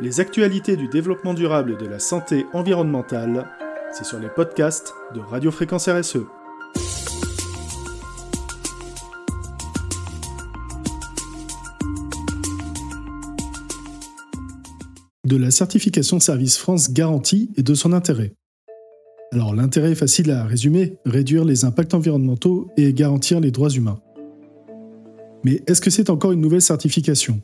Les actualités du développement durable et de la santé environnementale, c'est sur les podcasts de Radio Fréquence RSE. De la certification Service France garantie et de son intérêt. Alors l'intérêt est facile à résumer, réduire les impacts environnementaux et garantir les droits humains. Mais est-ce que c'est encore une nouvelle certification?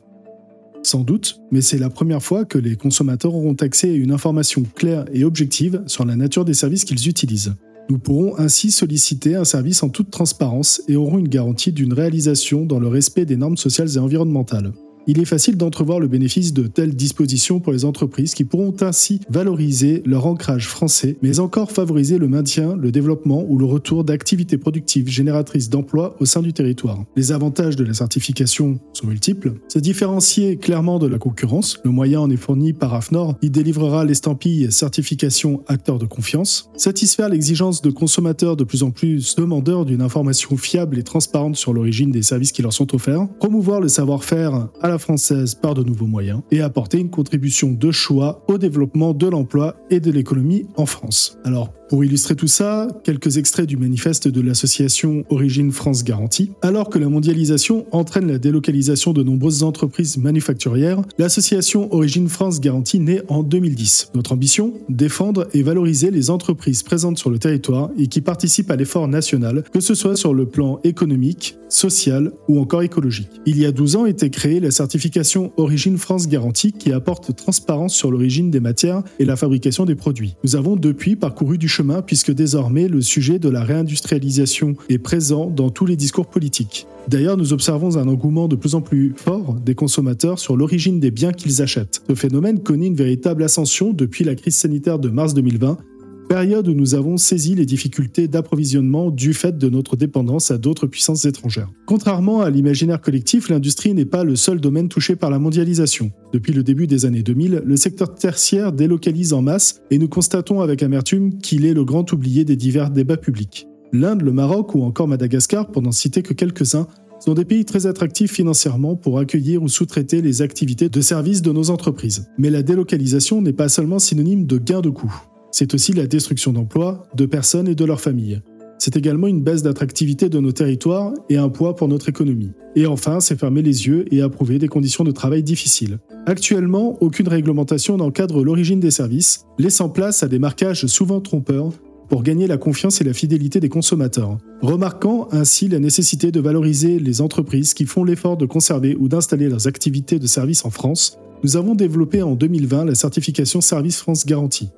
Sans doute, mais c'est la première fois que les consommateurs auront accès à une information claire et objective sur la nature des services qu'ils utilisent. Nous pourrons ainsi solliciter un service en toute transparence et aurons une garantie d'une réalisation dans le respect des normes sociales et environnementales. Il est facile d'entrevoir le bénéfice de telles dispositions pour les entreprises qui pourront ainsi valoriser leur ancrage français, mais encore favoriser le maintien, le développement ou le retour d'activités productives génératrices d'emplois au sein du territoire. Les avantages de la certification sont multiples. Se différencier clairement de la concurrence, le moyen en est fourni par AFNOR, il délivrera l'estampille certification acteur de confiance. Satisfaire l'exigence de consommateurs de plus en plus demandeurs d'une information fiable et transparente sur l'origine des services qui leur sont offerts. Promouvoir le savoir-faire française par de nouveaux moyens et apporter une contribution de choix au développement de l'emploi et de l'économie en France. Alors, pour illustrer tout ça, quelques extraits du manifeste de l'association Origine France Garantie. Alors que la mondialisation entraîne la délocalisation de nombreuses entreprises manufacturières, l'association Origine France Garantie naît en 2010. Notre ambition Défendre et valoriser les entreprises présentes sur le territoire et qui participent à l'effort national, que ce soit sur le plan économique, social ou encore écologique. Il y a 12 ans était créée la certification Origine France Garantie qui apporte transparence sur l'origine des matières et la fabrication des produits. Nous avons depuis parcouru du chemin puisque désormais le sujet de la réindustrialisation est présent dans tous les discours politiques. D'ailleurs, nous observons un engouement de plus en plus fort des consommateurs sur l'origine des biens qu'ils achètent. Ce phénomène connaît une véritable ascension depuis la crise sanitaire de mars 2020 période où nous avons saisi les difficultés d'approvisionnement du fait de notre dépendance à d'autres puissances étrangères. Contrairement à l'imaginaire collectif, l'industrie n'est pas le seul domaine touché par la mondialisation. Depuis le début des années 2000, le secteur tertiaire délocalise en masse et nous constatons avec amertume qu'il est le grand oublié des divers débats publics. L'Inde, le Maroc ou encore Madagascar, pour n'en citer que quelques-uns, sont des pays très attractifs financièrement pour accueillir ou sous-traiter les activités de services de nos entreprises. Mais la délocalisation n'est pas seulement synonyme de gain de coûts. C'est aussi la destruction d'emplois, de personnes et de leurs familles. C'est également une baisse d'attractivité de nos territoires et un poids pour notre économie. Et enfin, c'est fermer les yeux et approuver des conditions de travail difficiles. Actuellement, aucune réglementation n'encadre l'origine des services, laissant place à des marquages souvent trompeurs pour gagner la confiance et la fidélité des consommateurs. Remarquant ainsi la nécessité de valoriser les entreprises qui font l'effort de conserver ou d'installer leurs activités de service en France, nous avons développé en 2020 la certification Service France Garantie.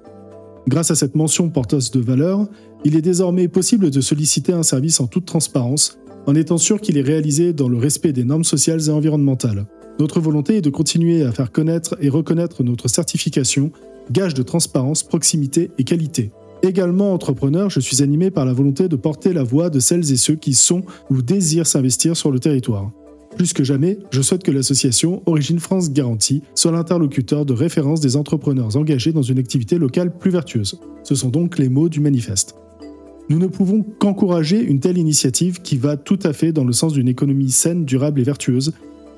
Grâce à cette mention porteuse de valeur, il est désormais possible de solliciter un service en toute transparence, en étant sûr qu'il est réalisé dans le respect des normes sociales et environnementales. Notre volonté est de continuer à faire connaître et reconnaître notre certification, gage de transparence, proximité et qualité. Également entrepreneur, je suis animé par la volonté de porter la voix de celles et ceux qui sont ou désirent s'investir sur le territoire. Plus que jamais, je souhaite que l'association Origine France Garantie soit l'interlocuteur de référence des entrepreneurs engagés dans une activité locale plus vertueuse. Ce sont donc les mots du manifeste. Nous ne pouvons qu'encourager une telle initiative qui va tout à fait dans le sens d'une économie saine, durable et vertueuse,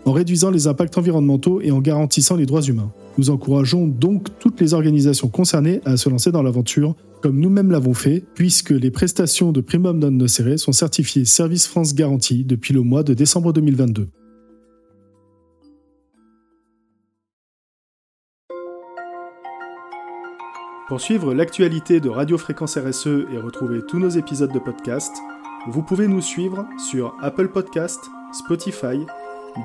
en réduisant les impacts environnementaux et en garantissant les droits humains. Nous encourageons donc toutes les organisations concernées à se lancer dans l'aventure, comme nous-mêmes l'avons fait, puisque les prestations de Primum non nocere sont certifiées Service France Garantie depuis le mois de décembre 2022. Pour suivre l'actualité de Radio Fréquence RSE et retrouver tous nos épisodes de podcast, vous pouvez nous suivre sur Apple Podcast, Spotify,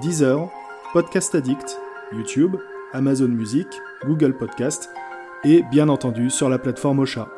Deezer, Podcast Addict, YouTube, Amazon Music, Google Podcast et bien entendu sur la plateforme Ocha.